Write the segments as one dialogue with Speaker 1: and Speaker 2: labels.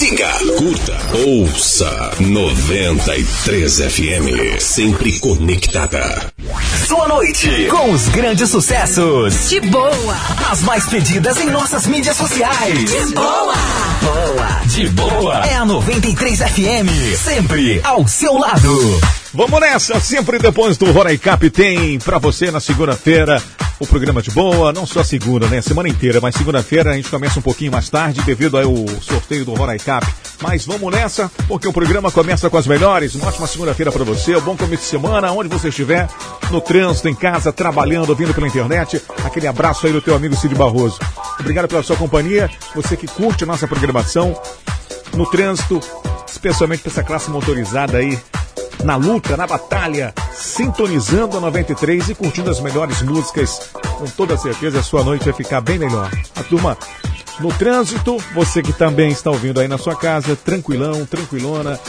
Speaker 1: siga, curta, ouça 93 FM, sempre conectada.
Speaker 2: Sua noite com os grandes sucessos.
Speaker 3: De boa.
Speaker 2: As mais pedidas em nossas mídias sociais.
Speaker 3: De boa.
Speaker 2: Boa. De boa. É a 93 FM, sempre ao seu lado.
Speaker 4: Vamos nessa, sempre depois do Roraicap tem pra você na segunda-feira o programa de boa, não só segunda, né? Semana inteira, mas segunda-feira a gente começa um pouquinho mais tarde devido ao sorteio do Roraicap. Mas vamos nessa, porque o programa começa com as melhores. Uma ótima segunda-feira para você, um bom começo de semana, onde você estiver, no trânsito, em casa, trabalhando, ouvindo pela internet. Aquele abraço aí do teu amigo Cid Barroso. Obrigado pela sua companhia, você que curte a nossa programação no trânsito, especialmente para essa classe motorizada aí na luta, na batalha, sintonizando a 93 e curtindo as melhores músicas. Com toda certeza a sua noite vai ficar bem melhor. A turma no trânsito, você que também está ouvindo aí na sua casa, tranquilão, tranquilona,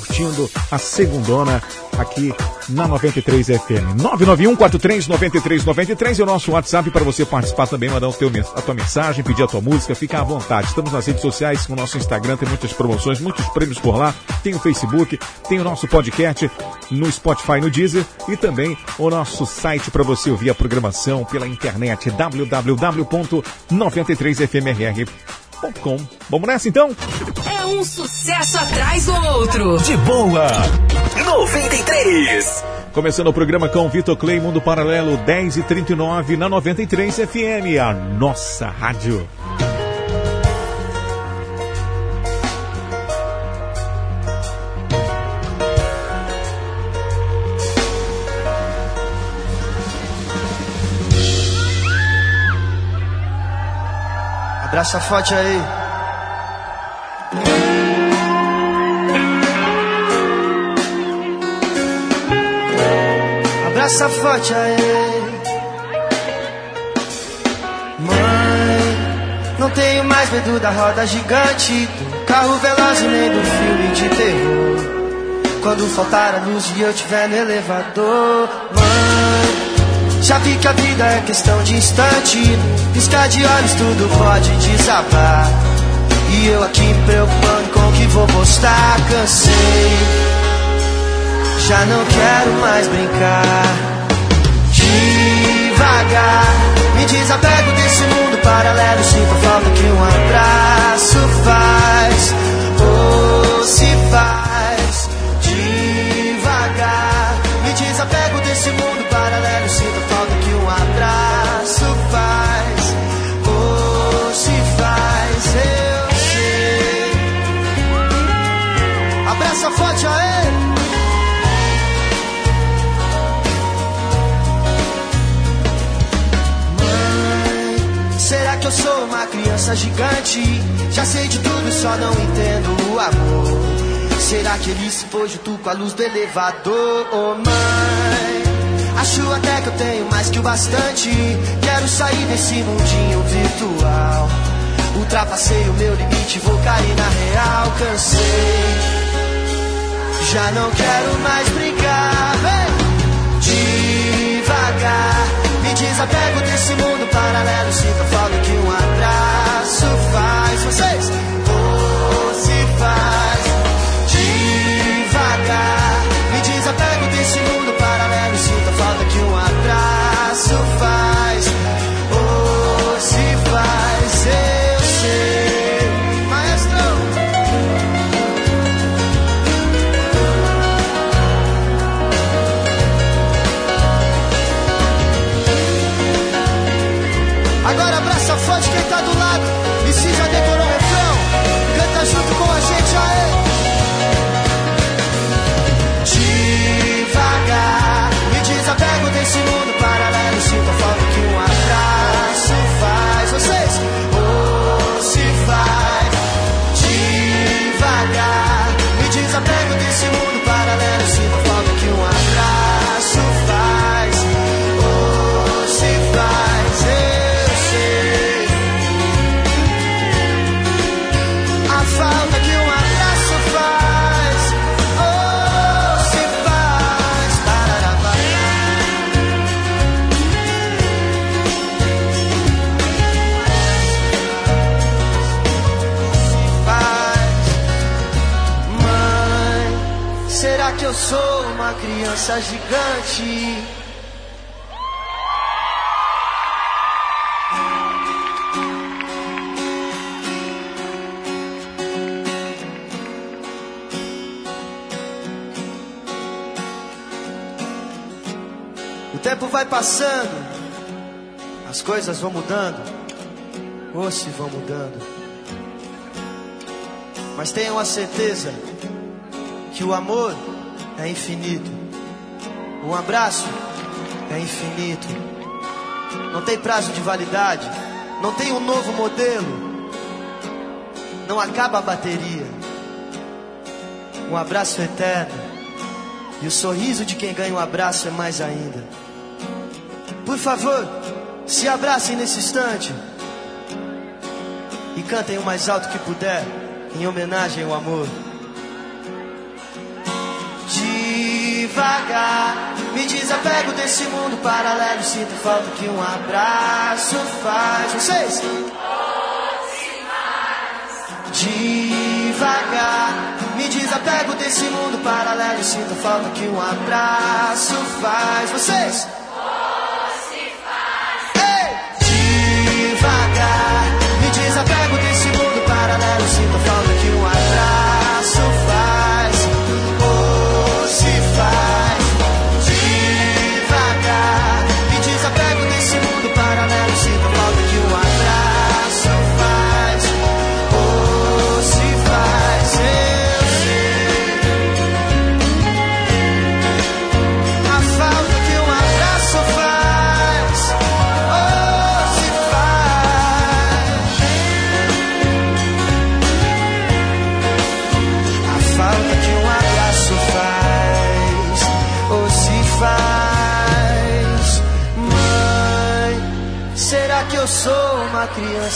Speaker 4: curtindo a segundona aqui na 93 FM. 991-43-9393 é o nosso WhatsApp para você participar também, mandar o teu, a tua mensagem, pedir a tua música, fica à vontade. Estamos nas redes sociais, com o nosso Instagram, tem muitas promoções, muitos prêmios por lá. Tem o Facebook, tem o nosso podcast no Spotify, no Deezer e também o nosso site para você ouvir a programação pela internet www.93fmrr.com. Vamos nessa então?
Speaker 3: É um sucesso atrás do outro.
Speaker 2: De boa. 93.
Speaker 4: Começando o programa com Vitor Clay, Mundo Paralelo, 10 e 39 na 93 FM, a nossa rádio.
Speaker 5: Abraça forte aí. Abraça forte aí. Mãe, não tenho mais medo da roda gigante, do carro veloz e nem do filme de terror. Quando faltar a luz e eu estiver no elevador, mãe, vi que a vida é questão de instante. Piscar de olhos, tudo pode desabar. E eu aqui me preocupando com o que vou postar, cansei. Já não quero mais brincar. Devagar, gigante. Já sei de tudo, só não entendo o amor. Será que ele se pôs junto com a luz do elevador? Oh mãe, acho até que eu tenho mais que o bastante. Quero sair desse mundinho virtual. Ultrapassei o meu limite, vou cair na real. Cansei, já não quero mais brincar. Vem devagar desapego desse mundo paralelo. Sinto falta que um abraço faz. Vocês, ou faz devagar. Me desapego desse mundo paralelo. Sinto falta que um abraço faz. gigante. O tempo vai passando, as coisas vão mudando, ou se vão mudando. Mas tenham a certeza que o amor é infinito. Um abraço é infinito. Não tem prazo de validade. Não tem um novo modelo. Não acaba a bateria. Um abraço eterno. E o sorriso de quem ganha um abraço é mais ainda. Por favor, se abracem nesse instante. E cantem o mais alto que puder, em homenagem ao amor. Devagar. Me desapego desse mundo paralelo. Sinto falta que um abraço faz. Vocês? Devagar. Me desapego desse mundo paralelo. Sinto falta que um abraço faz. Vocês?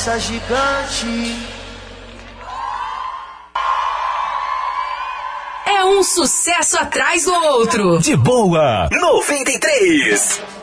Speaker 5: essa gigante.
Speaker 3: É um sucesso atrás do outro.
Speaker 2: De boa, 93.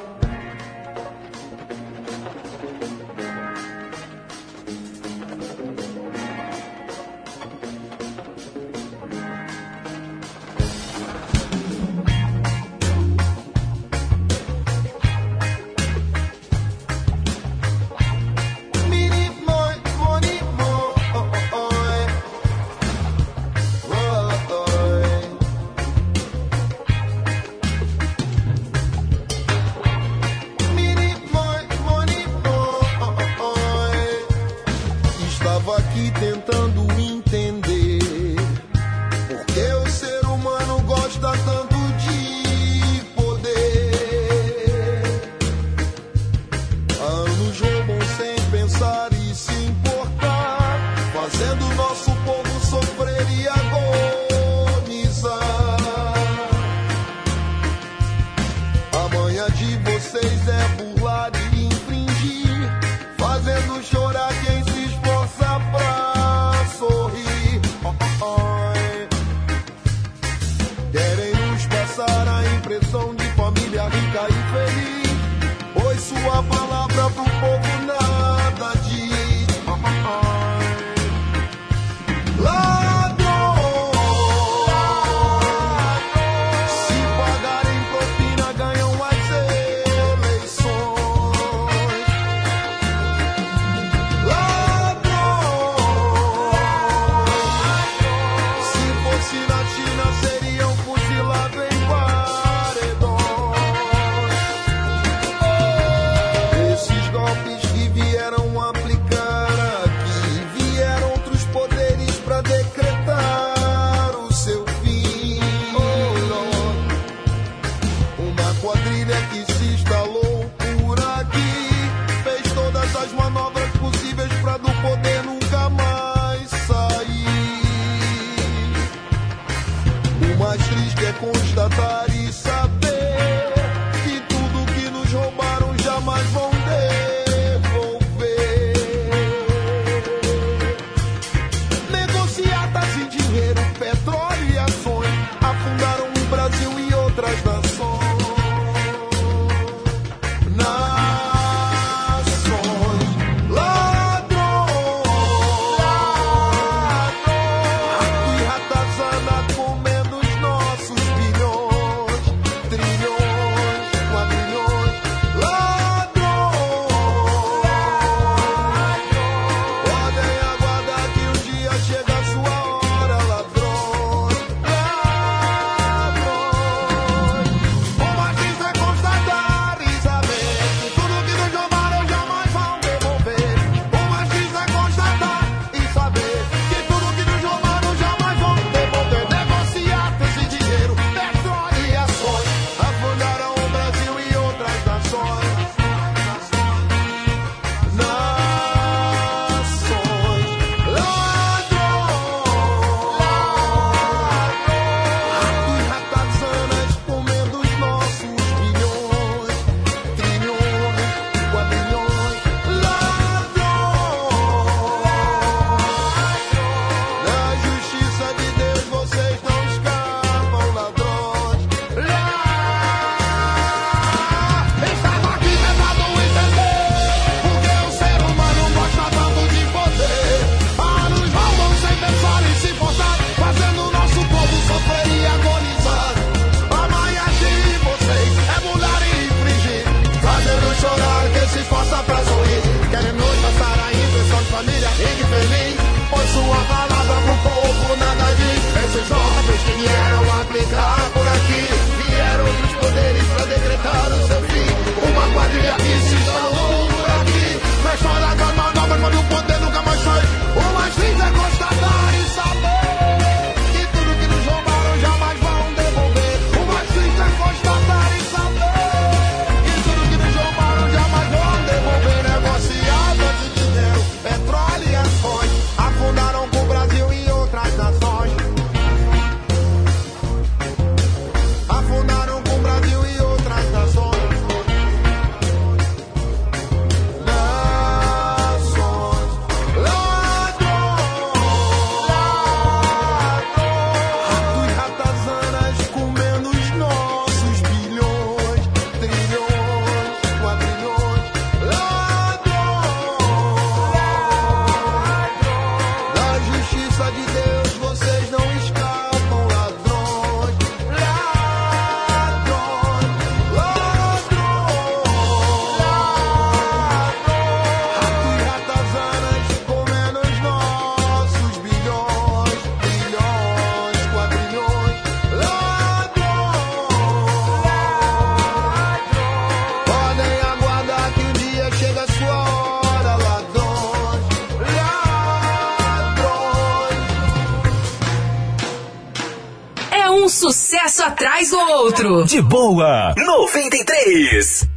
Speaker 3: Atrás do outro.
Speaker 2: De boa, 93.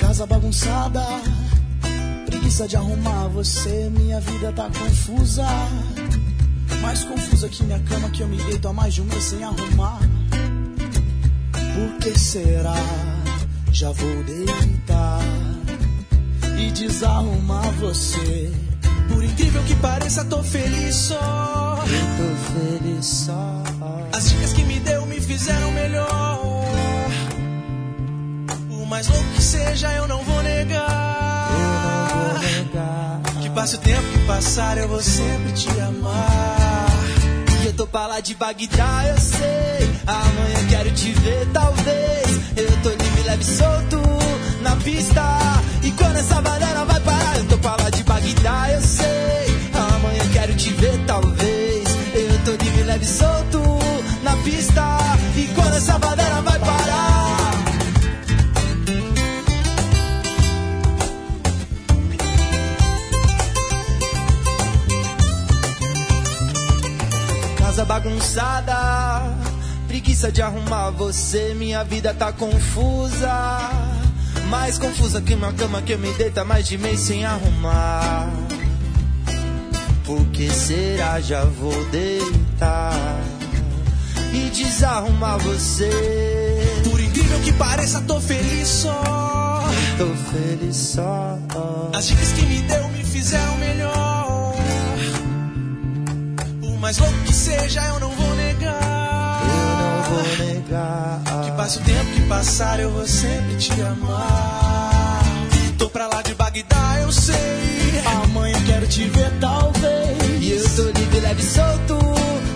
Speaker 6: Casa bagunçada, preguiça de arrumar você. Minha vida tá confusa, mais confusa que minha cama que eu me deito há mais de um mês sem arrumar. Por que será? Já vou deitar e desarrumar você. Por incrível que pareça, tô feliz só. Tô feliz só. As dicas que me deu me fizeram melhor. Por mais louco que seja, eu não vou negar. Eu não vou negar. Que passe o tempo que passar, eu vou sempre te amar. Eu tô pra lá de Bagdá, eu sei. Amanhã quero te ver, talvez. Eu tô livre, leve solto na pista. E quando essa banana vai parar, eu tô pra lá de Bagdá, eu sei. Amanhã quero te ver, talvez. Eu tô livre, leve solto na pista. E quando essa banana vai bagunçada, preguiça de arrumar você. Minha vida tá confusa, mais confusa que uma cama que eu me deito há mais de mês sem arrumar. Por que será? Já vou deitar e desarrumar você. Por incrível que pareça, tô feliz só. Tô feliz só. As dicas que me deu me fizeram melhor. Mais louco que seja, eu não vou negar. Eu não vou negar. Que passe o tempo que passar, eu vou sempre te amar. Tô pra lá de Bagdá, eu sei. Amanhã quero te ver, talvez. E eu tô livre, leve e solto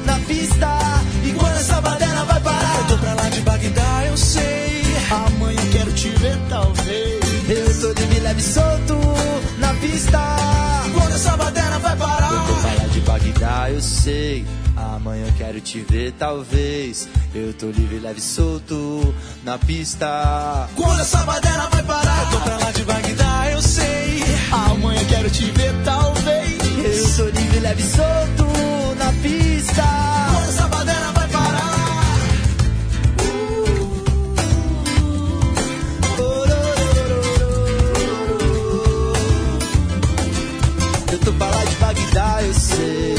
Speaker 6: na pista. E quando essa baderna vai parar, eu tô pra lá de Bagdá, eu sei. Amanhã quero te ver, talvez. Eu tô livre, leve e solto na pista. Quando essa baderna vai parar, eu de Bagdá, eu sei. Amanhã quero te ver, talvez. Eu tô livre, leve e solto na pista. Quando essa baderna vai parar, eu tô pra lá de Bagdá, eu sei. Amanhã quero te ver, talvez. Eu tô livre, leve e solto na pista. Quando essa baderna vai parar. Eu tô pra lá de Bagdá, eu sei.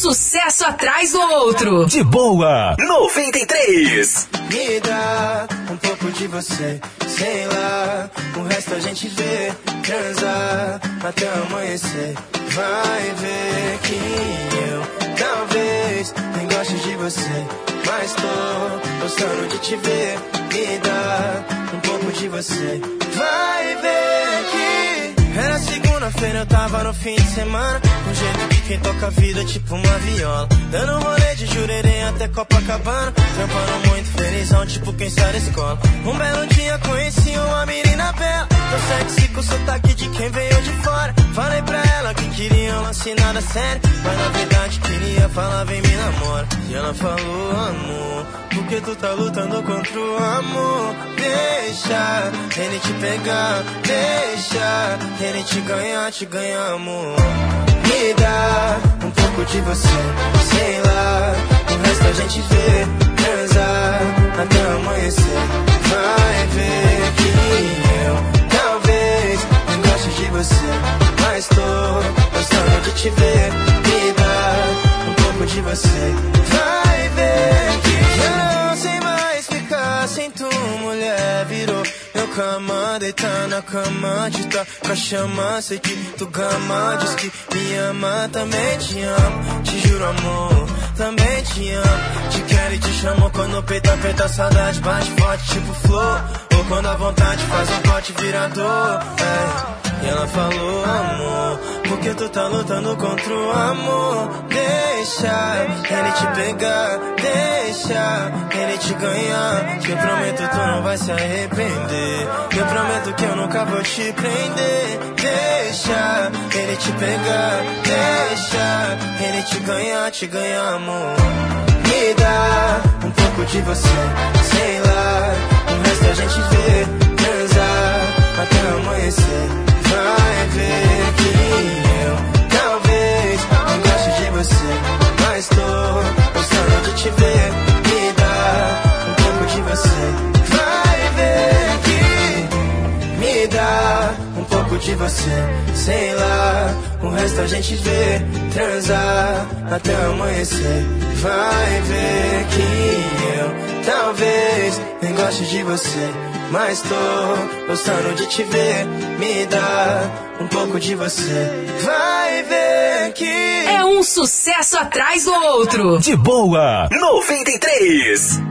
Speaker 3: Sucesso atrás do outro.
Speaker 2: De boa, 93.
Speaker 6: Me dá um pouco de você, sei lá. O resto a gente vê, transa até amanhecer. Vai ver que eu talvez nem goste de você, mas tô gostando de te ver. Me dá um pouco de você. Vai ver que era segunda-feira, eu tava no fim de semana. Um jeito quem toca a vida, tipo uma viola. Dando rolê de jurerê até Copacabana. Trampando muito felizão, tipo quem sai da escola. Um belo dia conheci uma menina bela. Tão sexy com sotaque de quem veio de fora. Falei pra ela que queria um lance nada sério. Mas na verdade queria falar, vem me namora. E ela falou, amor, por que tu tá lutando contra o amor? Deixa ele te pegar, deixa ele te ganhar, te ganhar, amor. Me um pouco de você, sei lá. O resto a gente vê, transar até amanhecer. Vai ver que eu talvez não goste de você, mas tô gostando de te ver. Me um pouco de você, vai ver que eu sei mais tu, mulher. Virou meu cama, deitar na cama, de tá com a chama. Sei que tu gama, diz que me ama, também te amo. Te juro, amor, também te amo. Te quero e te chamo quando o peito aperta, saudade bate forte, tipo flor. Quando a vontade faz um pote virador. É. E ela falou amor, porque tu tá lutando contra o amor. Deixa ele te pegar, deixa ele te ganhar. Eu prometo tu não vai se arrepender. Eu prometo que eu nunca vou te prender. Deixa ele te pegar, deixa ele te ganhar, te ganhar amor. Me dá um pouco de você, sei lá, o resto a gente vê, transar até amanhecer. Vai ver que eu talvez não goste de você, mas tô gostando de te ver. Me dá um pouco de você. Vai ver que me dá um pouco de você, sei lá. O resto a gente vê, transar até amanhecer. Vai ver que eu talvez nem goste de você. Mas tô gostando de te ver, me dá um pouco de você. Vai ver que.
Speaker 3: É um sucesso atrás do outro.
Speaker 2: De boa, 93.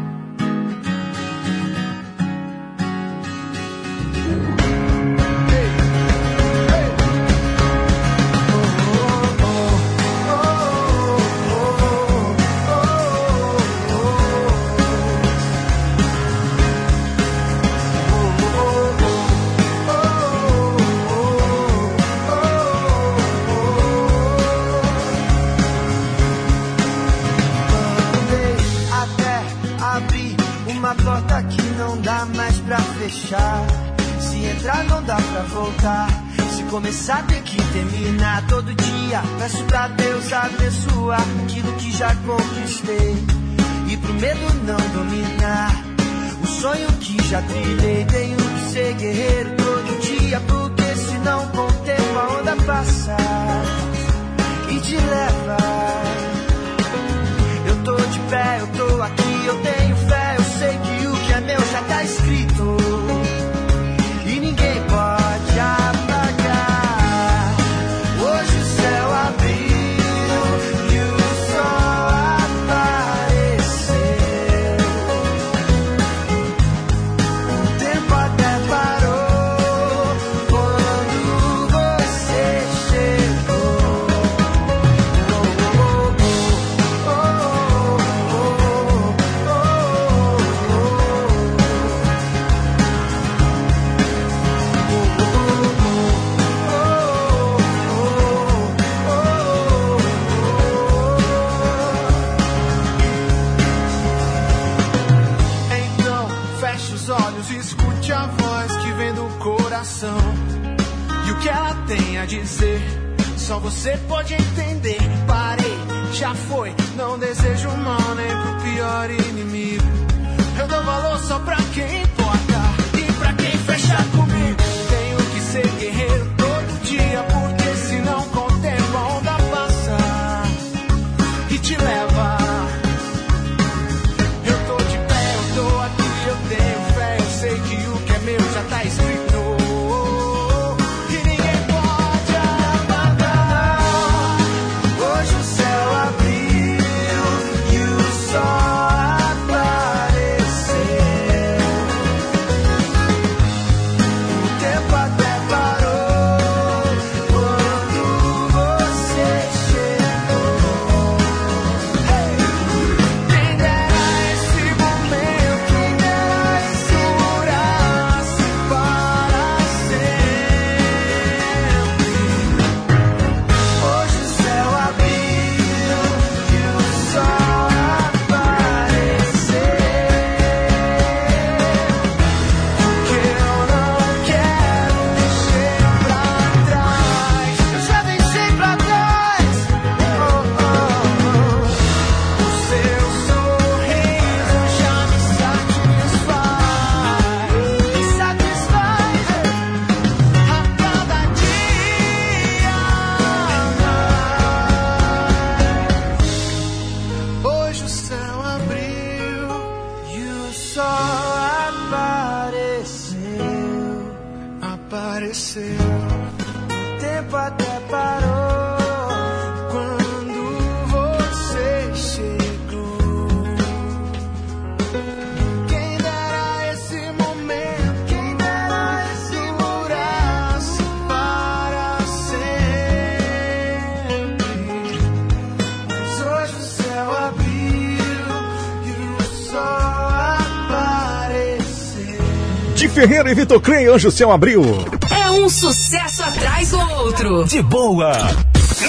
Speaker 5: Abençoar aquilo que já conquistei. E pro medo não dominar. O sonho que já trilhei. Tenho que ser guerreiro todo dia. Porque senão, com o tempo, a onda passa e te leva. Eu tô de pé, eu tô aqui, eu tenho fé, eu sei que o que é meu já tá escrito. Você
Speaker 7: pode entender. Parei, já foi, não desejo mal nem pro pior inimigo. Eu dou valor só pra quem
Speaker 4: Ferreira e Vitor Clay, hoje o céu abriu.
Speaker 3: É um sucesso atrás do outro.
Speaker 2: De boa.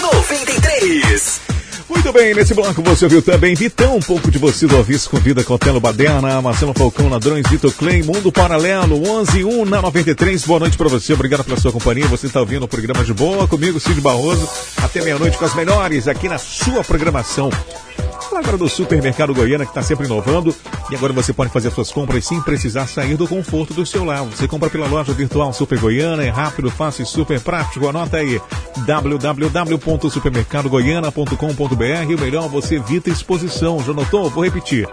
Speaker 2: 93.
Speaker 4: Muito bem, nesse bloco você ouviu também Vitão, um pouco de você do Aviso com Vida Cotelo Baderna, Marcelo Falcão, Ladrões, Vitor Clay, Mundo Paralelo, 11 1 na 93. Boa noite para você, obrigado pela sua companhia. Você está ouvindo o programa de boa comigo, Cid Barroso, até meia-noite com as melhores aqui na sua programação. Fala agora do Supermercado Goiânia, que está sempre inovando. E agora você pode fazer suas compras sem precisar sair do conforto do seu lar. Você compra pela loja virtual Super Goiânia, é rápido, fácil e super prático. Anota aí, www.supermercadogoiana.com.br. O melhor, você evita exposição. Já notou? Vou repetir,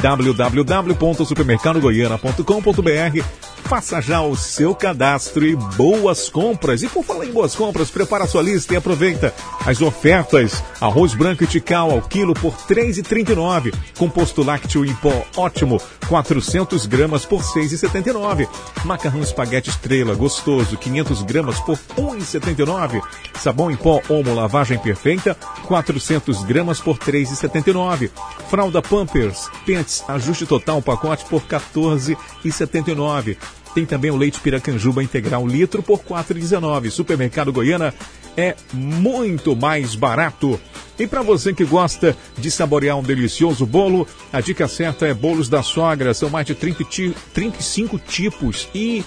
Speaker 4: www.supermercadogoiana.com.br. Faça já o seu cadastro e boas compras. E por falar em boas compras, prepara sua lista e aproveita as ofertas. Arroz branco e tical ao quilo por R$ 3,39. Composto lácteo em pó ótimo, 400 gramas por R$ 6,79. Macarrão espaguete estrela gostoso, 500 gramas por R$ 1,79. Sabão em pó Omo lavagem perfeita, 400 gramas por R$ 3,79. Fralda Pampers, Pants, ajuste total pacote por R$ 14,79. Tem também o leite Piracanjuba integral litro por R$ 4,19. Supermercado Goiana é muito mais barato. E para você que gosta de saborear um delicioso bolo, a dica certa é Bolos da Sogra. São mais de 30 ti 35 tipos e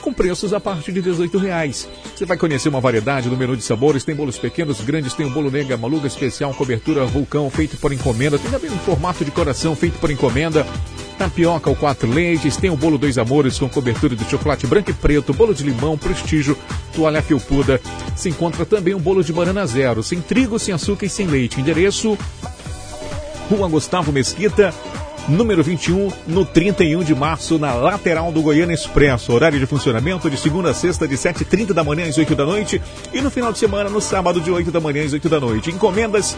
Speaker 4: com preços a partir de R$ reais. Você vai conhecer uma variedade do menu de sabores. Tem bolos pequenos, grandes, tem o bolo nega, maluga especial, cobertura vulcão, feito por encomenda. Tem também um formato de coração feito por encomenda. Tapioca ou quatro leites, tem o bolo dois amores com cobertura de chocolate branco e preto, bolo de limão, prestígio, toalha felpuda. Se encontra também um bolo de banana zero, sem trigo, sem açúcar e sem leite. Endereço: Rua Gustavo Mesquita, número 21, no 31 de março, na lateral do Goiânia Expresso. Horário de funcionamento de segunda a sexta, de 7h30 da manhã às 8 da noite. E no final de semana, no sábado, de 8 da manhã às 8 da noite. Encomendas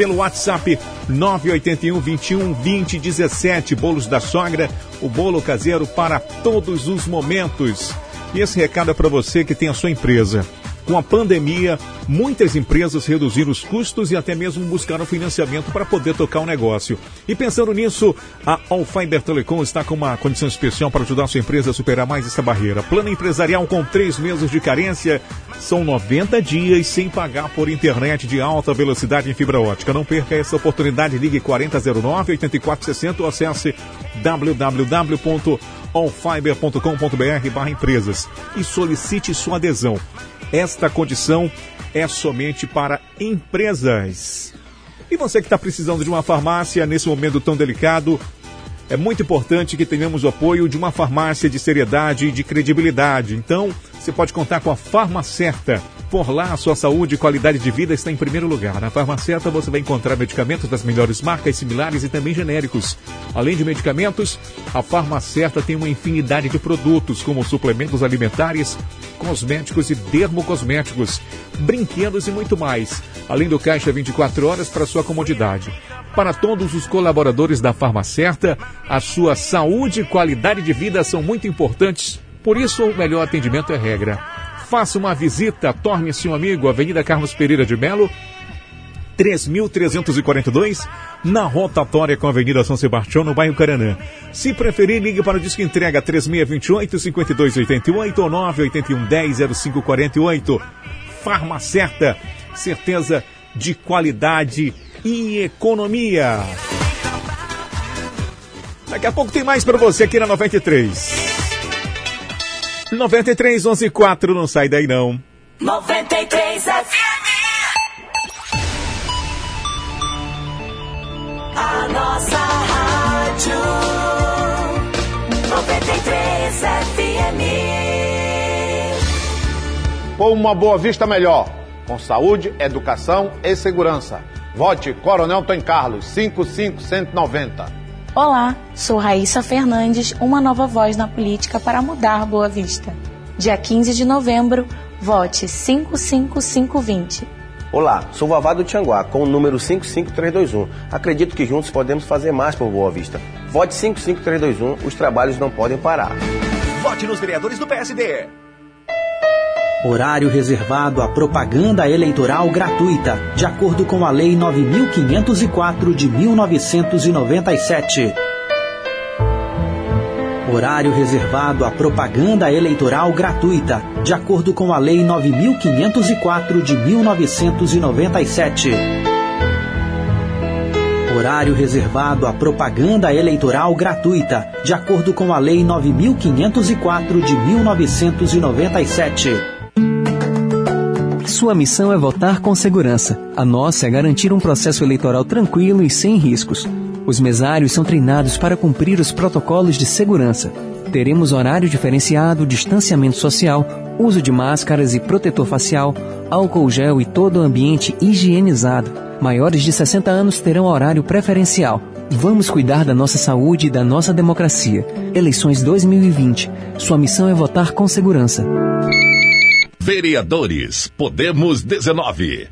Speaker 4: pelo WhatsApp 981 21 20 17. Bolos da Sogra, o bolo caseiro para todos os momentos. E esse recado é para você que tem a sua empresa. Com a pandemia, muitas empresas reduziram os custos e até mesmo buscaram financiamento para poder tocar o negócio. E pensando nisso, a All Fiber Telecom está com uma condição especial para ajudar a sua empresa a superar mais essa barreira. Plano empresarial com três meses de carência, são 90 dias sem pagar por internet de alta velocidade em fibra ótica. Não perca essa oportunidade, ligue 4009-8460 ou acesse www.allfiber.com.br empresas e solicite sua adesão. Esta condição é somente para empresas. E você que está precisando de uma farmácia nesse momento tão delicado, é muito importante que tenhamos o apoio de uma farmácia de seriedade e de credibilidade. Então, você pode contar com a Farmacerta. Por lá, sua saúde e qualidade de vida está em primeiro lugar. Na Farmacerta você vai encontrar medicamentos das melhores marcas, similares e também genéricos. Além de medicamentos, a Farmacerta tem uma infinidade de produtos, como suplementos alimentares, cosméticos e dermocosméticos, brinquedos e muito mais. Além do caixa 24 horas para sua comodidade. Para todos os colaboradores da Farmacerta, a sua saúde e qualidade de vida são muito importantes. Por isso, o melhor atendimento é regra. Faça uma visita, torne-se um amigo, Avenida Carlos Pereira de Melo, 3.342, na rotatória com a Avenida São Sebastião, no bairro Caranã. Se preferir, ligue para o disco entrega 3628-5288 ou 981-10-0548. Farmacerta, certeza de qualidade e economia. Daqui a pouco tem mais para você aqui na 93. 93 11 4, não sai daí não.
Speaker 8: 93 FM. A nossa rádio. 93 FM.
Speaker 9: Por uma boa vista melhor, com saúde, educação e segurança. Vote Coronel Tom Carlos, 55190.
Speaker 10: Olá, sou Raíssa Fernandes, uma nova voz na política para mudar Boa Vista. Dia 15 de novembro, vote 55520.
Speaker 11: Olá, sou Vavá do Tianguá, com o número 55321. Acredito que juntos podemos fazer mais por Boa Vista. Vote 55321, os trabalhos não podem parar.
Speaker 2: Vote nos vereadores do PSD.
Speaker 12: Horário reservado à propaganda eleitoral gratuita, de acordo com a Lei 9504 de 1997. Horário reservado à propaganda eleitoral gratuita, de acordo com a Lei 9504 de 1997. Horário reservado à propaganda eleitoral gratuita, de acordo com a Lei 9504 de 1997.
Speaker 13: Sua missão é votar com segurança. A nossa é garantir um processo eleitoral tranquilo e sem riscos. Os mesários são treinados para cumprir os protocolos de segurança. Teremos horário diferenciado, distanciamento social, uso de máscaras e protetor facial, álcool gel e todo o ambiente higienizado. Maiores de 60 anos terão horário preferencial. Vamos cuidar da nossa saúde e da nossa democracia. Eleições 2020. Sua missão é votar com segurança.
Speaker 1: Vereadores, Podemos 19.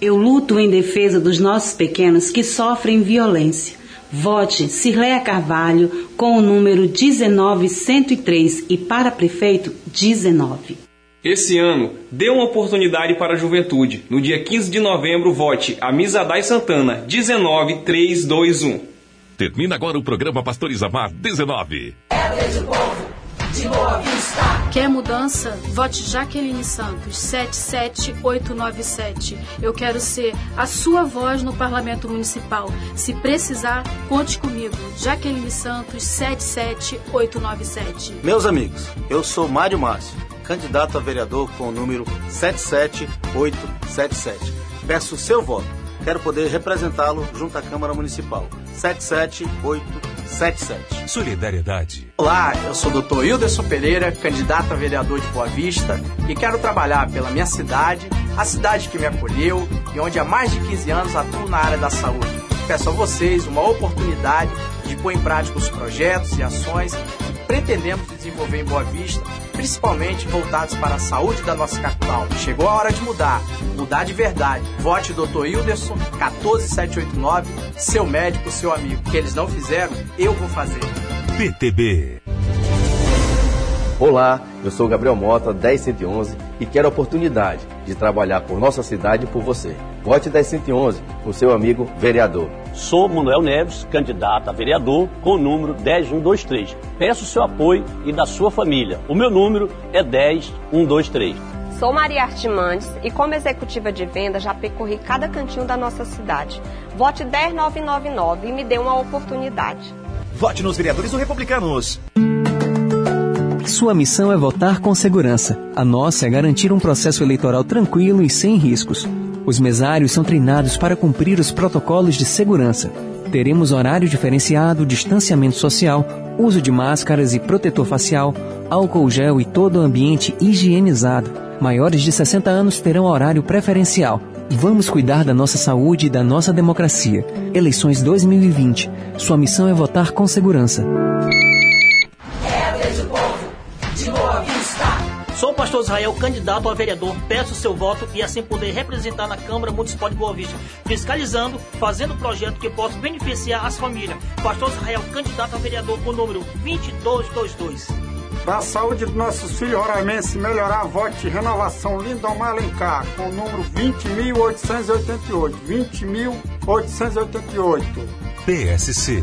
Speaker 14: Eu luto em defesa dos nossos pequenos que sofrem violência. Vote Cirleia Carvalho com o número 19103 e para prefeito 19.
Speaker 15: Esse ano, dê uma oportunidade para a juventude. No dia 15 de novembro, vote Amisadai Santana 19321.
Speaker 1: Termina agora o programa Pastor Isamar 19.
Speaker 3: De Boa Vista.
Speaker 16: Quer mudança? Vote Jaqueline Santos, 77897. Eu quero ser a sua voz no Parlamento Municipal. Se precisar, conte comigo. Jaqueline Santos, 77897.
Speaker 17: Meus amigos, eu sou Mário Márcio, candidato a vereador com o número 77877. Peço o seu voto. Quero poder representá-lo junto à Câmara Municipal. 77877.
Speaker 1: Solidariedade.
Speaker 18: Olá, eu sou o Dr. Hilderson Pereira, candidato a vereador de Boa Vista e quero trabalhar pela minha cidade, a cidade que me acolheu e onde há mais de 15 anos atuo na área da saúde. Peço a vocês uma oportunidade de pôr em prática os projetos e ações que pretendemos desenvolver em Boa Vista, principalmente voltados para a saúde da nossa capital. Chegou a hora de mudar, mudar de verdade. Vote Dr. Hilderson 14789, seu médico, seu amigo. O que eles não fizeram, eu vou fazer.
Speaker 1: PTB.
Speaker 11: Olá, eu sou Gabriel Mota, 10111 e quero a oportunidade de trabalhar por nossa cidade e por você. Vote 10111, o seu amigo vereador.
Speaker 19: Sou Manuel Neves, candidato a vereador com o número 10123. Peço o seu apoio e da sua família. O meu número é 10123.
Speaker 20: Sou Maria Artimandes e como executiva de venda já percorri cada cantinho da nossa cidade. Vote 10999 e me dê uma oportunidade.
Speaker 2: Vote nos vereadores do Republicanos.
Speaker 13: Sua missão é votar com segurança. A nossa é garantir um processo eleitoral tranquilo e sem riscos. Os mesários são treinados para cumprir os protocolos de segurança. Teremos horário diferenciado, distanciamento social, uso de máscaras e protetor facial, álcool gel e todo o ambiente higienizado. Maiores de 60 anos terão horário preferencial. Vamos cuidar da nossa saúde e da nossa democracia. Eleições 2020. Sua missão é votar com segurança.
Speaker 21: Pastor Israel, candidato a vereador. Peço seu voto e assim poder representar na Câmara Municipal de Boa Vista, fiscalizando, fazendo projeto que possa beneficiar as famílias. Pastor Israel, candidato a vereador com o número 2222.
Speaker 22: Para a saúde dos nossos filhos roramenses melhorar, vote Renovação Lindomar Alencar, com o número 20.888. 20.888.
Speaker 1: PSC.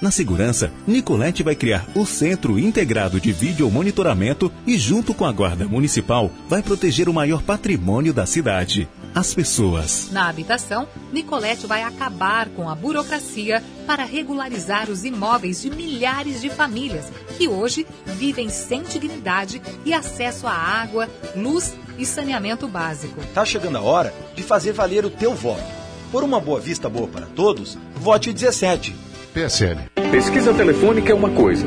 Speaker 23: Na segurança, Nicolete vai criar o Centro Integrado de Vídeo Monitoramento e, junto com a Guarda Municipal, vai proteger o maior patrimônio da cidade: as pessoas.
Speaker 24: Na habitação, Nicolete vai acabar com a burocracia para regularizar os imóveis de milhares de famílias que hoje vivem sem dignidade e acesso à água, luz e saneamento básico.
Speaker 2: Tá chegando a hora de fazer valer o teu voto. Por uma boa vista boa para todos, vote 17.
Speaker 1: PSL.
Speaker 25: Pesquisa telefônica é uma coisa,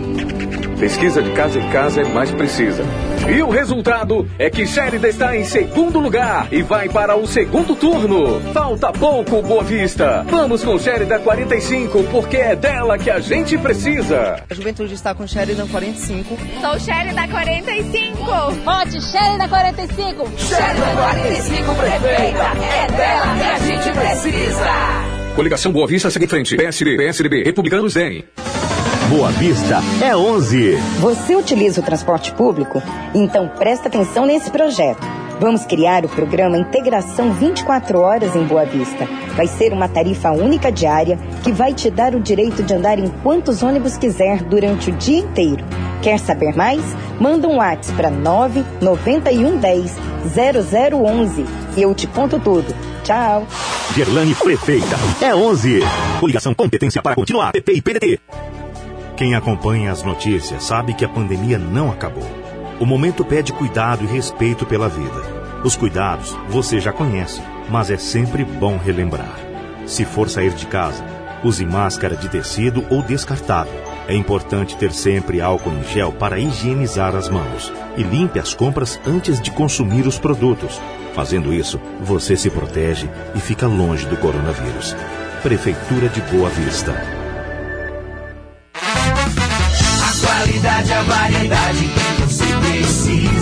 Speaker 26: Pesquisa de casa em casa é mais precisa. E o resultado é que Sheridan está em segundo lugar e vai para o segundo turno. Falta pouco, Boa Vista. Vamos com Sheridan 45, porque é dela que a gente precisa.
Speaker 27: A juventude está com Sheridan 45.
Speaker 14: Sou Sheridan 45.
Speaker 28: Vote Sheridan 45.
Speaker 3: Sheridan 45, prefeita. É dela que a gente precisa.
Speaker 29: Coligação Boa Vista segue em frente. PSD, PSDB, Republicanos DEM.
Speaker 30: Boa Vista é 11.
Speaker 31: Você utiliza o transporte público? Então presta atenção nesse projeto. Vamos criar o programa Integração 24 Horas em Boa Vista. Vai ser uma tarifa única diária que vai te dar o direito de andar em quantos ônibus quiser durante o dia inteiro. Quer saber mais? Manda um WhatsApp para 99110 0011 e eu te conto tudo. Tchau.
Speaker 30: Gerlane Prefeita é 11. Coligação Competência para continuar. PP e PDT. Quem acompanha as notícias sabe que a pandemia não acabou. O momento pede cuidado e respeito pela vida. Os cuidados você já conhece, mas é sempre bom relembrar. Se for sair de casa, use máscara de tecido ou descartável. É importante ter sempre álcool em gel para higienizar as mãos. E limpe as compras antes de consumir os produtos. Fazendo isso, você se protege e fica longe do coronavírus. Prefeitura de Boa Vista.
Speaker 3: A qualidade, a variedade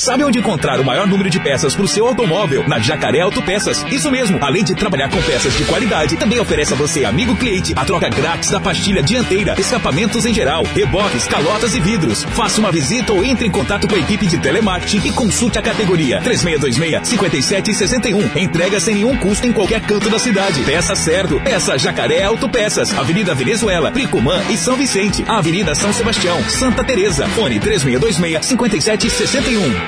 Speaker 29: Sabe onde encontrar o maior número de peças para o seu automóvel? Na Jacaré Autopeças. Isso mesmo. Além de trabalhar com peças de qualidade, também oferece a você, amigo cliente, a troca grátis da pastilha dianteira, escapamentos em geral, reboques, calotas e vidros. Faça uma visita ou entre em contato com a equipe de telemarketing e consulte a categoria 3626-5761. Entrega sem nenhum custo em qualquer canto da cidade. Peça certo. Peça Jacaré Autopeças. Avenida Venezuela, Pricumã e São Vicente. Avenida São Sebastião, Santa Teresa. Fone 3626-5761.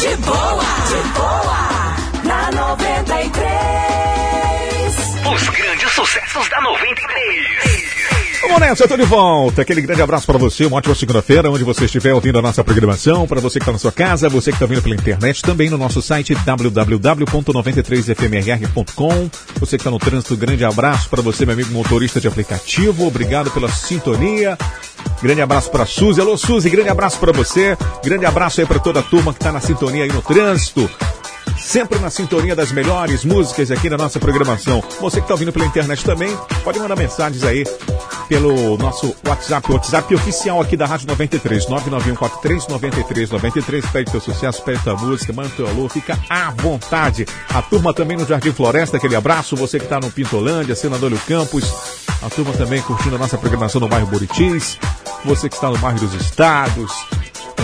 Speaker 3: De boa, de boa, na 93.
Speaker 30: Os grandes sucessos da 93.
Speaker 4: Vamos nessa, eu tô de volta. Aquele grande abraço para você, uma ótima segunda-feira, onde você estiver ouvindo a nossa programação. Para você que está na sua casa, você que está vindo pela internet, também no nosso site www.93fmrr.com. Você que está no trânsito, grande abraço para você, meu amigo motorista de aplicativo. Obrigado pela sintonia. Grande abraço para Suzy. Alô, Suzy, grande abraço para você. Grande abraço aí para toda a turma que está na sintonia aí no trânsito. Sempre na sintonia das melhores músicas aqui na nossa programação. Você que está ouvindo pela internet também, pode mandar mensagens aí pelo nosso WhatsApp, o WhatsApp oficial aqui da Rádio 93, 991439393. Pede teu sucesso, pede tua música, manda teu alô, fica à vontade. A turma também no Jardim Floresta, aquele abraço. Você que está no Pintolândia, Senador Campos. A turma também curtindo a nossa programação no bairro Buritis. Você que está no bairro dos Estados.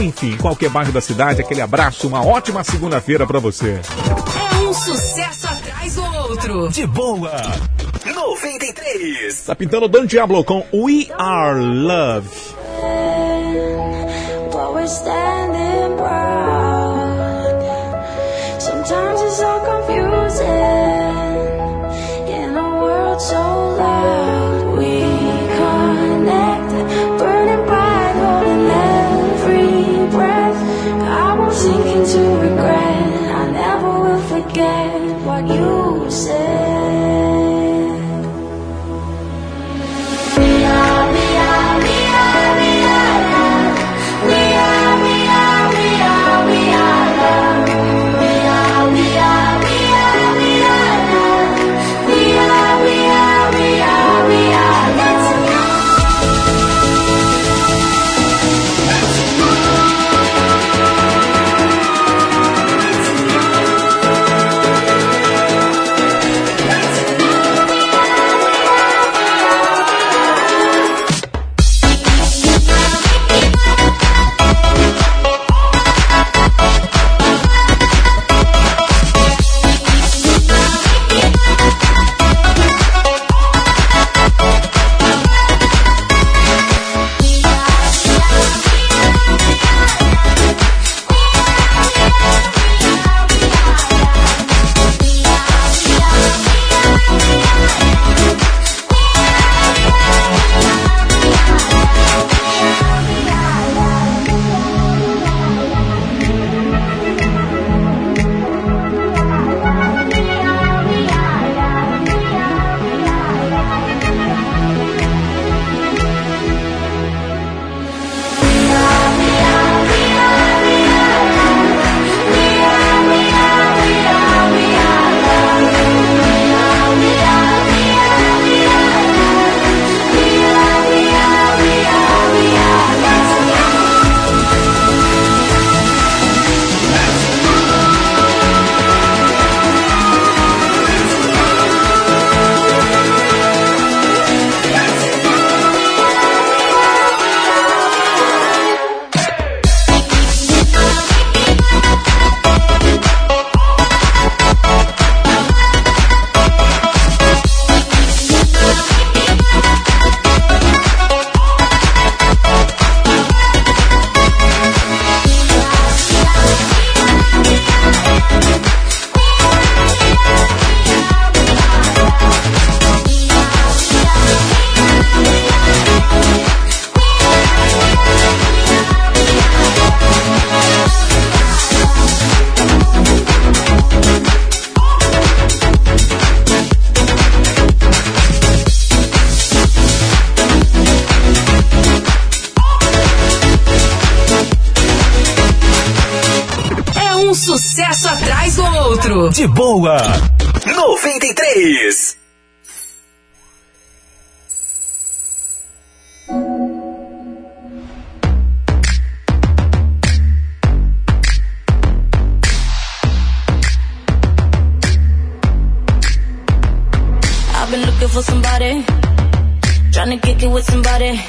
Speaker 4: Enfim, qualquer bairro da cidade, aquele abraço, uma ótima segunda-feira para você.
Speaker 3: É um sucesso atrás do outro.
Speaker 30: De boa. 93.
Speaker 4: Tá pintando Don Diablo com We Are Love.
Speaker 3: But we're standing proud. Sometimes it's so confusing. Forget what you said.
Speaker 24: Atrás do outro.
Speaker 1: De boa. 93.
Speaker 32: I've been looking for somebody, trying to kick it with somebody.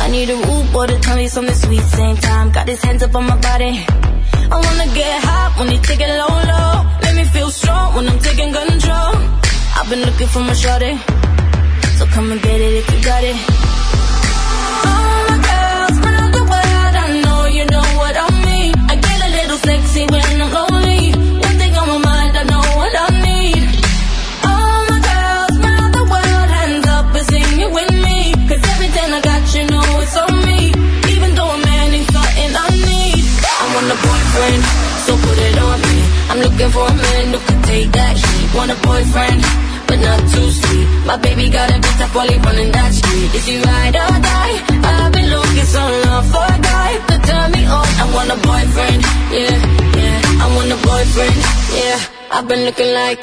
Speaker 32: I need a rude boy to tell me something sweet, same time. Got his hands up on my body. I wanna get hot when take it low, low. Let me feel strong when I'm taking control. I've been looking for my shorty, so come and get it if you got it. All my girls the world, I know you know what I mean. I get a little sexy when I'm lonely. One thing on my mind, I know what I need. All my girls the world, hands up and sing it with me. Cause everything I got, you know it's on me. Even though something I need. I want a boyfriend, I'm looking for a man who can take that heat. Want a boyfriend, but not too sweet. My baby got a bitch while he running that street. Is he ride or die? I've been looking so long for a guy to turn me on. I want a boyfriend, yeah, yeah. I want a boyfriend, yeah. I've been looking like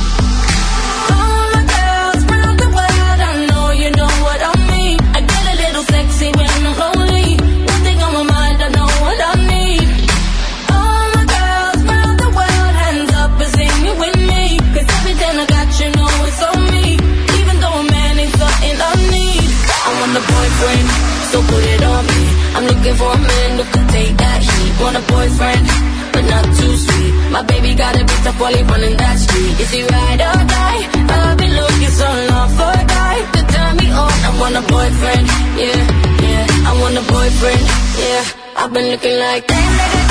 Speaker 32: So put it on me. I'm looking for a man who can take that heat. Want a boyfriend, but not too sweet. My baby got a bitch up while he running that street. Is he ride or die? I've been looking so long for a guy to turn me on. I want a boyfriend, yeah, yeah. I want a boyfriend, yeah. I've been looking like Where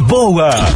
Speaker 1: boa.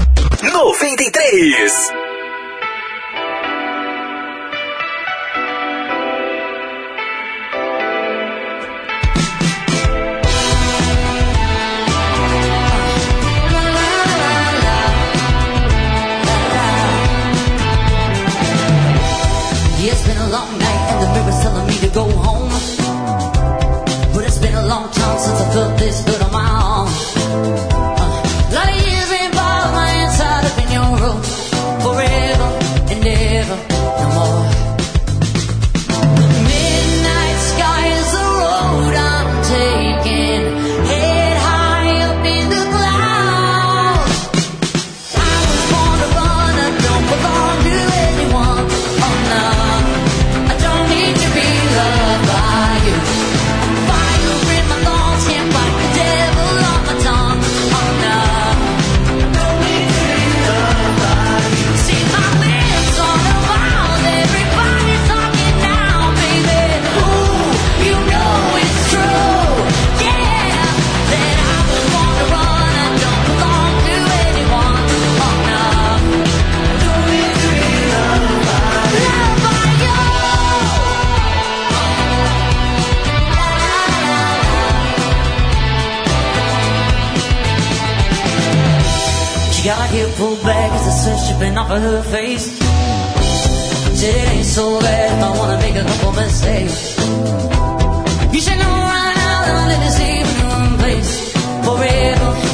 Speaker 33: get pulled back as the sun shipping off of her face. Said it ain't so bad I wanna make a couple mistakes. You should know right now that I'm in it's even one place forever.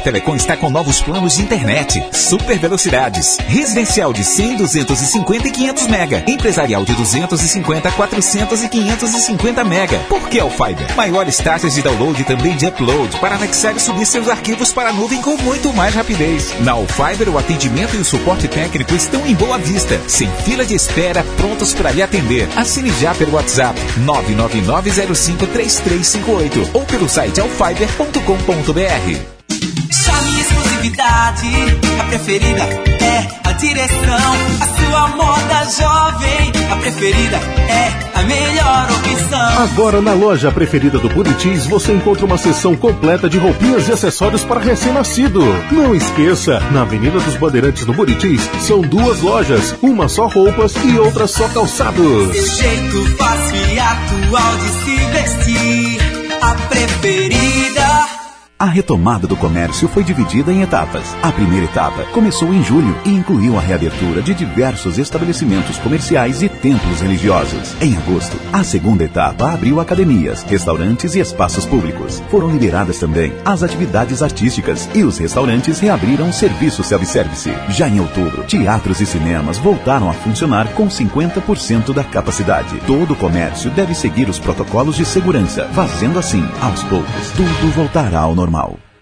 Speaker 1: Telecom está com novos planos de internet, super velocidades, residencial de 100, 250 e 500 mega, empresarial de 250, 400 e 550 mega. Por que Alfiber? Maiores taxas de download e também de upload para anexar e subir seus arquivos para a nuvem com muito mais rapidez. Na Alfiber, o atendimento e o suporte técnico estão em boa vista, sem fila de espera, prontos para lhe atender. Assine já pelo WhatsApp 999053358 ou pelo site alfiber.com.br.
Speaker 3: Chame exclusividade, a preferida é a direção. A sua moda jovem, a preferida é a melhor opção.
Speaker 34: Agora na loja preferida do Buritis você encontra uma seção completa de roupinhas e acessórios para recém-nascido. Não esqueça, na Avenida dos Bandeirantes no Buritis são duas lojas, uma só roupas e outra só calçados.
Speaker 3: Seu jeito fácil e atual de se vestir, a preferida.
Speaker 23: A retomada do comércio foi dividida em etapas. A primeira etapa começou em julho e incluiu a reabertura de diversos estabelecimentos comerciais e templos religiosos. Em agosto, a segunda etapa abriu academias, restaurantes e espaços públicos. Foram liberadas também as atividades artísticas e os restaurantes reabriram o serviço self-service. Já em outubro, teatros e cinemas voltaram a funcionar com 50% da capacidade. Todo o comércio deve seguir os protocolos de segurança, fazendo assim, aos poucos, tudo voltará ao normal. normal.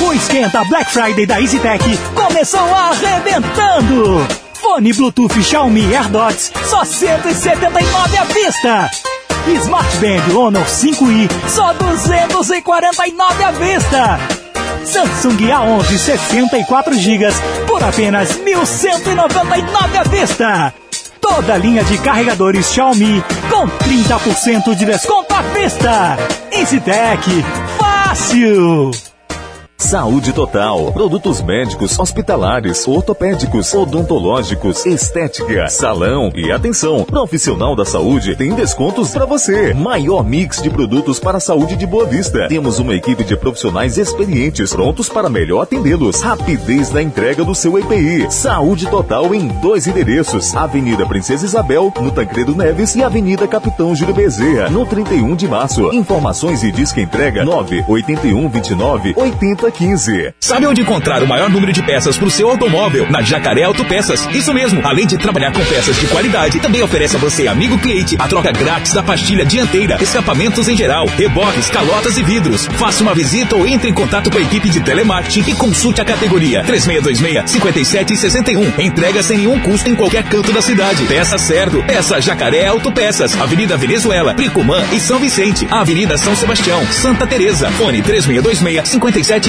Speaker 35: O esquenta Black Friday da EasyTech começou arrebentando! Fone Bluetooth Xiaomi AirDots, só 179 à vista! Smart Band Honor 5i, só 249 à vista! Samsung A11 64 GB por apenas 1.199 à vista! Toda linha de carregadores Xiaomi com 30% de desconto à vista! EasyTech, fácil!
Speaker 23: Saúde Total. Produtos médicos, hospitalares, ortopédicos, odontológicos, estética, salão e atenção. Profissional da saúde tem descontos para você. Maior mix de produtos para a saúde de Boa Vista. Temos uma equipe de profissionais experientes prontos para melhor atendê-los. Rapidez na entrega do seu EPI. Saúde Total em dois endereços: Avenida Princesa Isabel, no Tancredo Neves e Avenida Capitão Júlio Bezerra, no 31 de março. Informações e disque entrega 981 29 80 15.
Speaker 1: Sabe onde encontrar o maior número de peças para o seu automóvel? Na Jacaré Autopeças. Isso mesmo. Além de trabalhar com peças de qualidade, também oferece a você, amigo cliente, a troca grátis da pastilha dianteira, escapamentos em geral, reboques, calotas e vidros. Faça uma visita ou entre em contato com a equipe de telemarketing e consulte a categoria 3626-5761. Entrega sem nenhum custo em qualquer canto da cidade. Peça certo. Peça Jacaré Autopeças. Avenida Venezuela, Pricumã e São Vicente. Avenida São Sebastião, Santa Teresa. Fone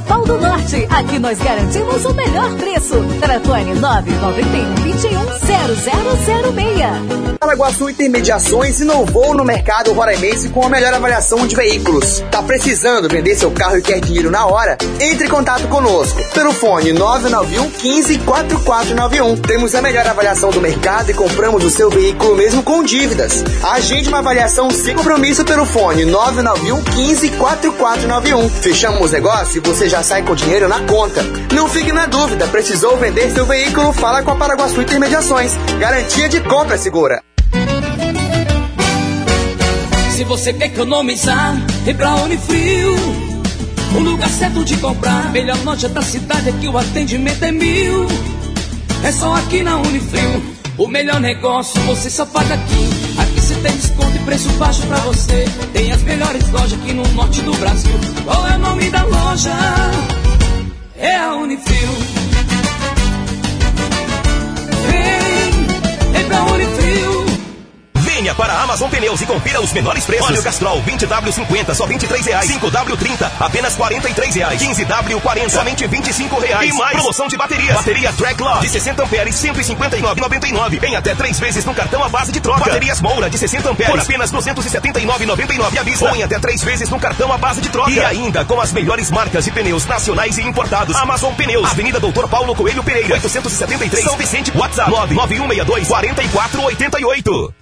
Speaker 24: Pau do Norte. Aqui nós garantimos o melhor preço. Telefone 991 21 0006.
Speaker 36: Paraguaçu Intermediações inovou no mercado roraimense com a melhor avaliação de veículos. Tá precisando vender seu carro e quer dinheiro na hora? Entre em contato conosco pelo fone 991 15 4491. Temos a melhor avaliação do mercado e compramos o seu veículo mesmo com dívidas. Agende uma avaliação sem compromisso pelo fone 991 15 4491. Fechamos negócio e você já sai com dinheiro na conta. Não fique na dúvida, precisou vender seu veículo? Fala com a Paraguaçu Intermediações. Garantia de compra segura.
Speaker 3: Se você quer economizar, vem pra Unifrio. O lugar certo de comprar. Melhor loja da cidade aqui o atendimento é mil. É só aqui na Unifrio. O melhor negócio você só faz aqui. Aqui você tem desconto e preço baixo pra você. Tem as melhores lojas aqui no norte do Brasil. Qual é o nome da loja? É a Unifrio. Vem, vem pra Unifrio.
Speaker 1: Amazon Pneus e confira os menores preços. Óleo Castrol 20W50 só 23 reais. 5W30 apenas 43 reais. 15W40 somente 25 reais. E mais promoção de baterias. Bateria Tracklog de 60 amperes 159,99. Em até três vezes no cartão à base de troca. Baterias Moura de 60 amperes por apenas 279,99 à vista. Ou em até três vezes no cartão à base de troca. E ainda com as melhores marcas de pneus nacionais e importados. Amazon Pneus, Avenida Doutor Paulo Coelho Pereira, 873, São Vicente, WhatsApp 99162 4488.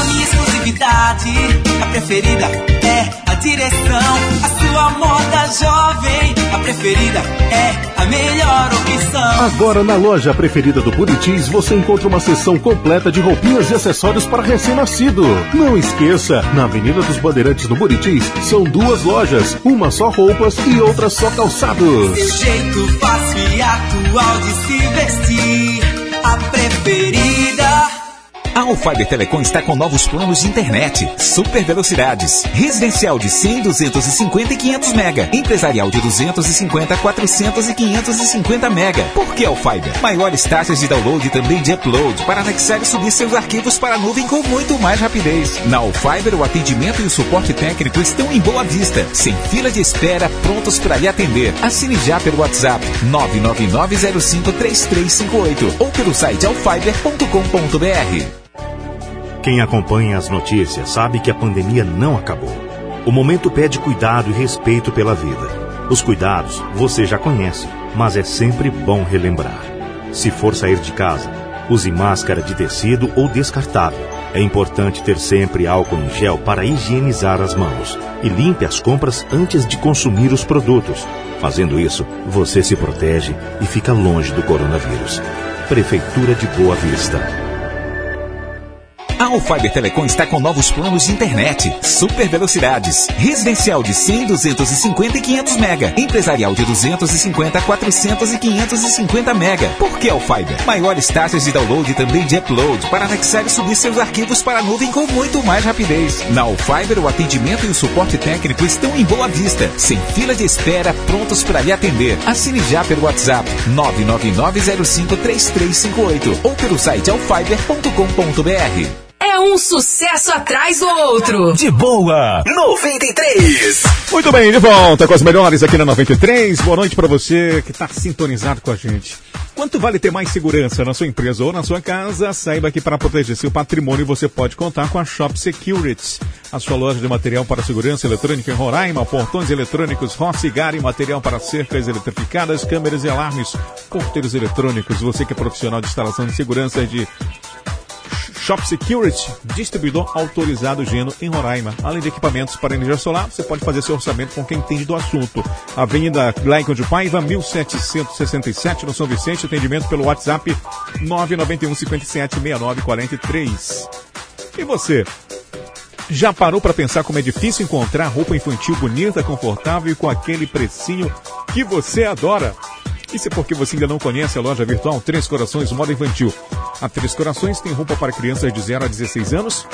Speaker 3: Chame exclusividade, a preferida é a direção. A sua moda jovem, a preferida é a melhor opção.
Speaker 37: Agora na loja preferida do Buritis você encontra uma seção completa de roupinhas e acessórios para recém-nascido. Não esqueça, na Avenida dos Bandeirantes no Buritis são duas lojas, uma só roupas e outra só calçados.
Speaker 3: Seu jeito fácil e atual de se vestir, a preferida.
Speaker 1: A Alfiber Telecom está com novos planos de internet, super velocidades, residencial de 100, 250 e 500 mega, empresarial de 250, 400 e 550 mega. Por que Alfiber? Maiores taxas de download e também de upload para anexar e subir seus arquivos para a nuvem com muito mais rapidez. Na Alfiber, o atendimento e o suporte técnico estão em boa vista, sem fila de espera, prontos para lhe atender. Assine já pelo WhatsApp 999053358 ou pelo site alfiber.com.br.
Speaker 30: Quem acompanha as notícias sabe que a pandemia não acabou. O momento pede cuidado e respeito pela vida. Os cuidados você já conhece, mas é sempre bom relembrar. Se for sair de casa, use máscara de tecido ou descartável. É importante ter sempre álcool em gel para higienizar as mãos e limpe as compras antes de consumir os produtos. Fazendo isso, você se protege e fica longe do coronavírus. Prefeitura de Boa Vista.
Speaker 1: A Alfiber Telecom está com novos planos de internet, super velocidades, residencial de 100, 250 e 500 mega, empresarial de 250, 400 e 550 mega. Por que Alfiber? Maiores taxas de download e também de upload para anexar e subir seus arquivos para a nuvem com muito mais rapidez. Na Alfiber, o atendimento e o suporte técnico estão em boa vista, sem fila de espera, prontos para lhe atender. Assine já pelo WhatsApp 999053358 ou pelo site alfiber.com.br.
Speaker 38: É um sucesso atrás do outro.
Speaker 1: De boa, 93.
Speaker 4: Muito bem, de volta com as melhores aqui na 93. Boa noite para você que está sintonizado com a gente. Quanto vale ter mais segurança na sua empresa ou na sua casa? Saiba que para proteger seu patrimônio você pode contar com a Shop Security. A sua loja de material para segurança eletrônica em Roraima, portões eletrônicos, Rossigar material para cercas eletrificadas, câmeras e alarmes, porteiros eletrônicos. Você que é profissional de instalação de segurança de Shop Security, distribuidor autorizado Geno em Roraima. Além de equipamentos para energia solar, você pode fazer seu orçamento com quem entende do assunto. Avenida Gleico de Paiva, 1767, no São Vicente. Atendimento pelo WhatsApp 991 57 69 43. E você? Já parou para pensar como é difícil encontrar roupa infantil bonita, confortável e com aquele precinho que você adora? Isso é porque você ainda não conhece a loja virtual Três Corações Moda Infantil. A Três Corações tem roupa para crianças de 0 a 16 anos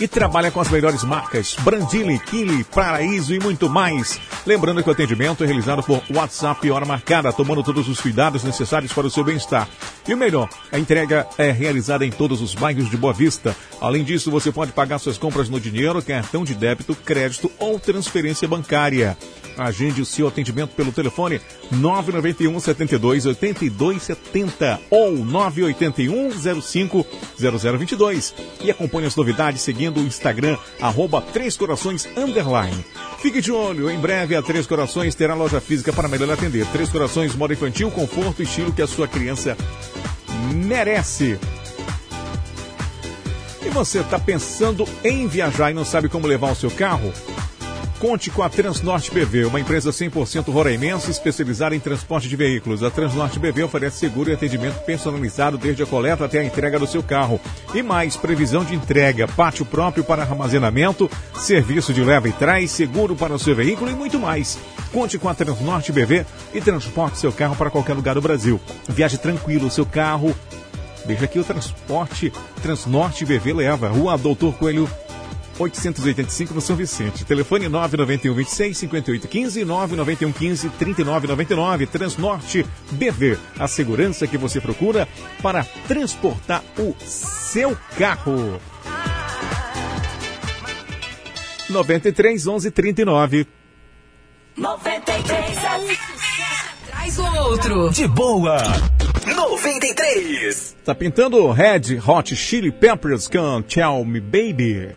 Speaker 4: e trabalha com as melhores marcas Brandili, Kili, Paraíso e muito mais. Lembrando que o atendimento é realizado por WhatsApp hora marcada, tomando todos os cuidados necessários para o seu bem-estar. E o melhor, a entrega é realizada em todos os bairros de Boa Vista. Além disso, você pode pagar suas compras no dinheiro, cartão de débito, crédito ou transferência bancária. Agende o seu atendimento pelo telefone 991 72 82 70 ou 981 05 0022 e acompanhe as novidades seguindo o Instagram arroba Três Corações Underline. Fique de olho, em breve a Três Corações terá loja física para melhor atender. Três Corações, moda infantil, conforto e estilo que a sua criança merece. E você está pensando em viajar e não sabe como levar o seu carro? Conte com a Transnorte BV, uma empresa 100% roraimense especializada em transporte de veículos. A Transnorte BV oferece seguro e atendimento personalizado desde a coleta até a entrega do seu carro. E mais, previsão de entrega, pátio próprio para armazenamento, serviço de leva e traz, seguro para o seu veículo e muito mais. Conte com a Transnorte BV e transporte seu carro para qualquer lugar do Brasil. Viaje tranquilo, seu carro. Veja aqui o transporte Transnorte BV leva. Rua Doutor Coelho 885 no São Vicente. Telefone 991 26 58 15 991 15 39 99. Transnorte BV. A segurança que você procura para transportar o seu carro. 93 11 39.
Speaker 38: 93 é um sucesso atrás do outro.
Speaker 1: De boa. 93.
Speaker 4: Tá pintando Red Hot Chili Peppers com Tell Me Baby.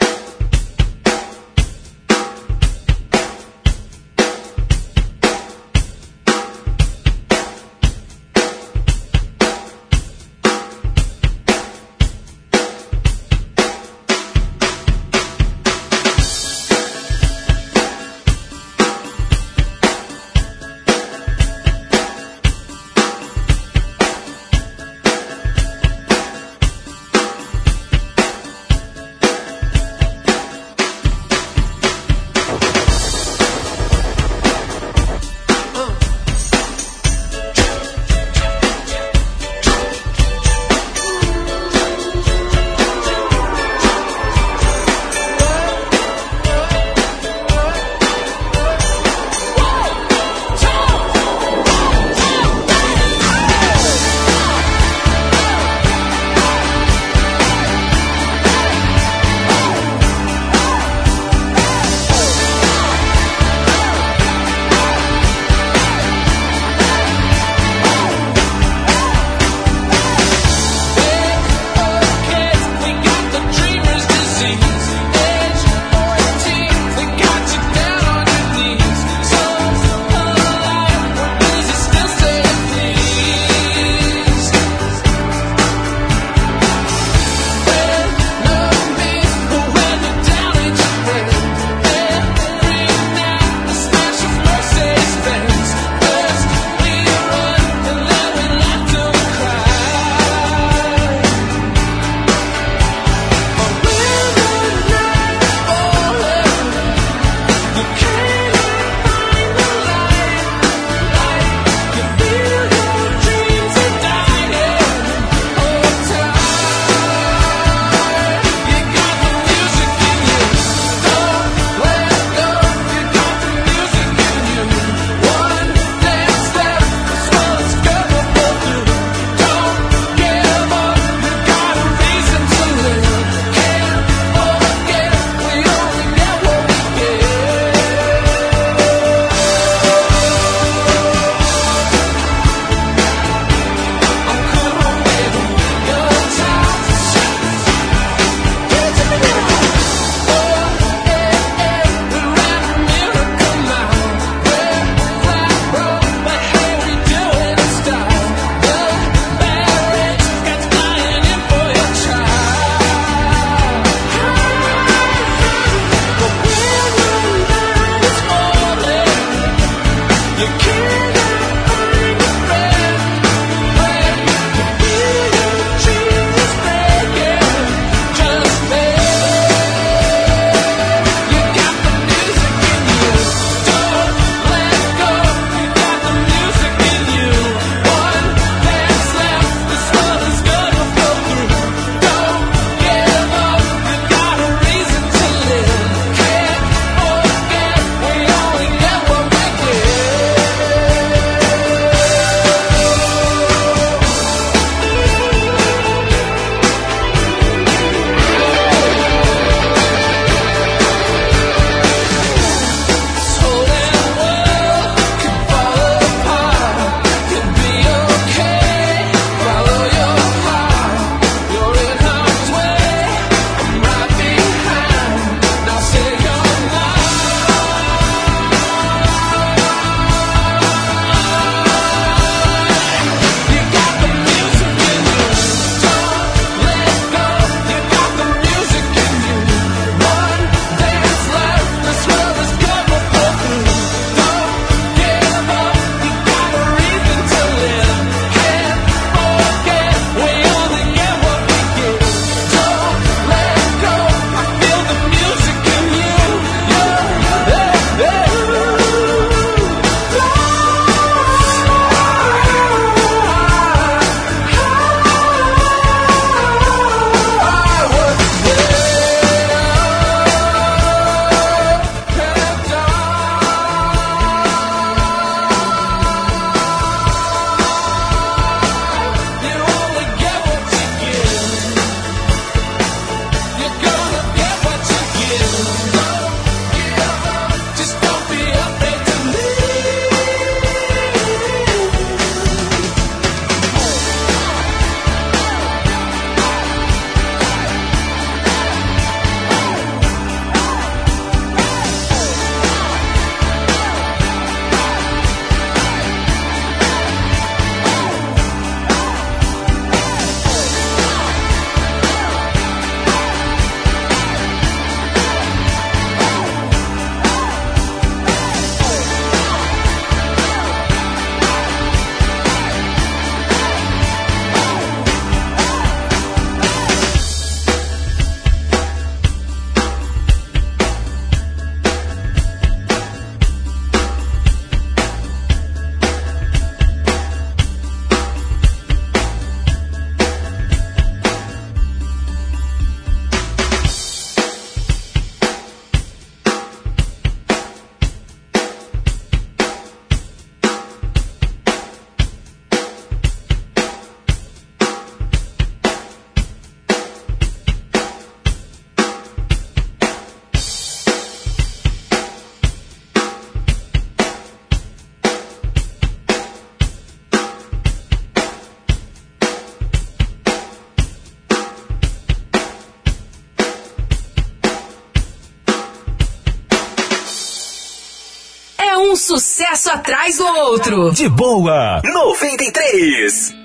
Speaker 32: outro.
Speaker 1: De boa. 93.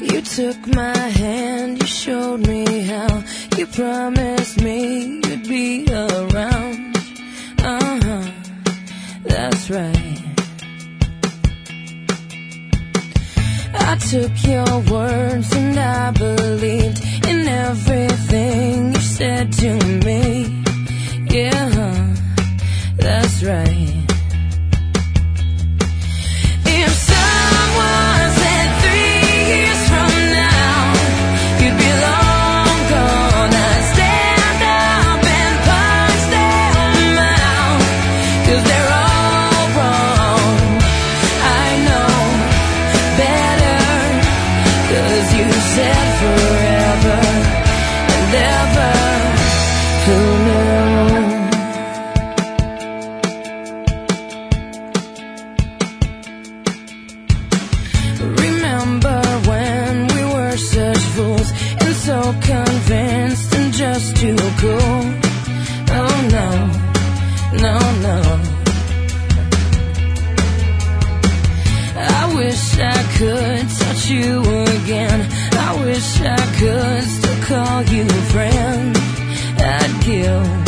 Speaker 39: You took my hand, you showed me how. You promised me you'd be around. Uh huh. That's right. I took your so convinced and just too cool. Oh no, no, no. I wish I could touch you again. I wish I could still call you a friend. I'd
Speaker 32: give.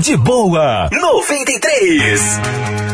Speaker 1: De boa,
Speaker 33: 93.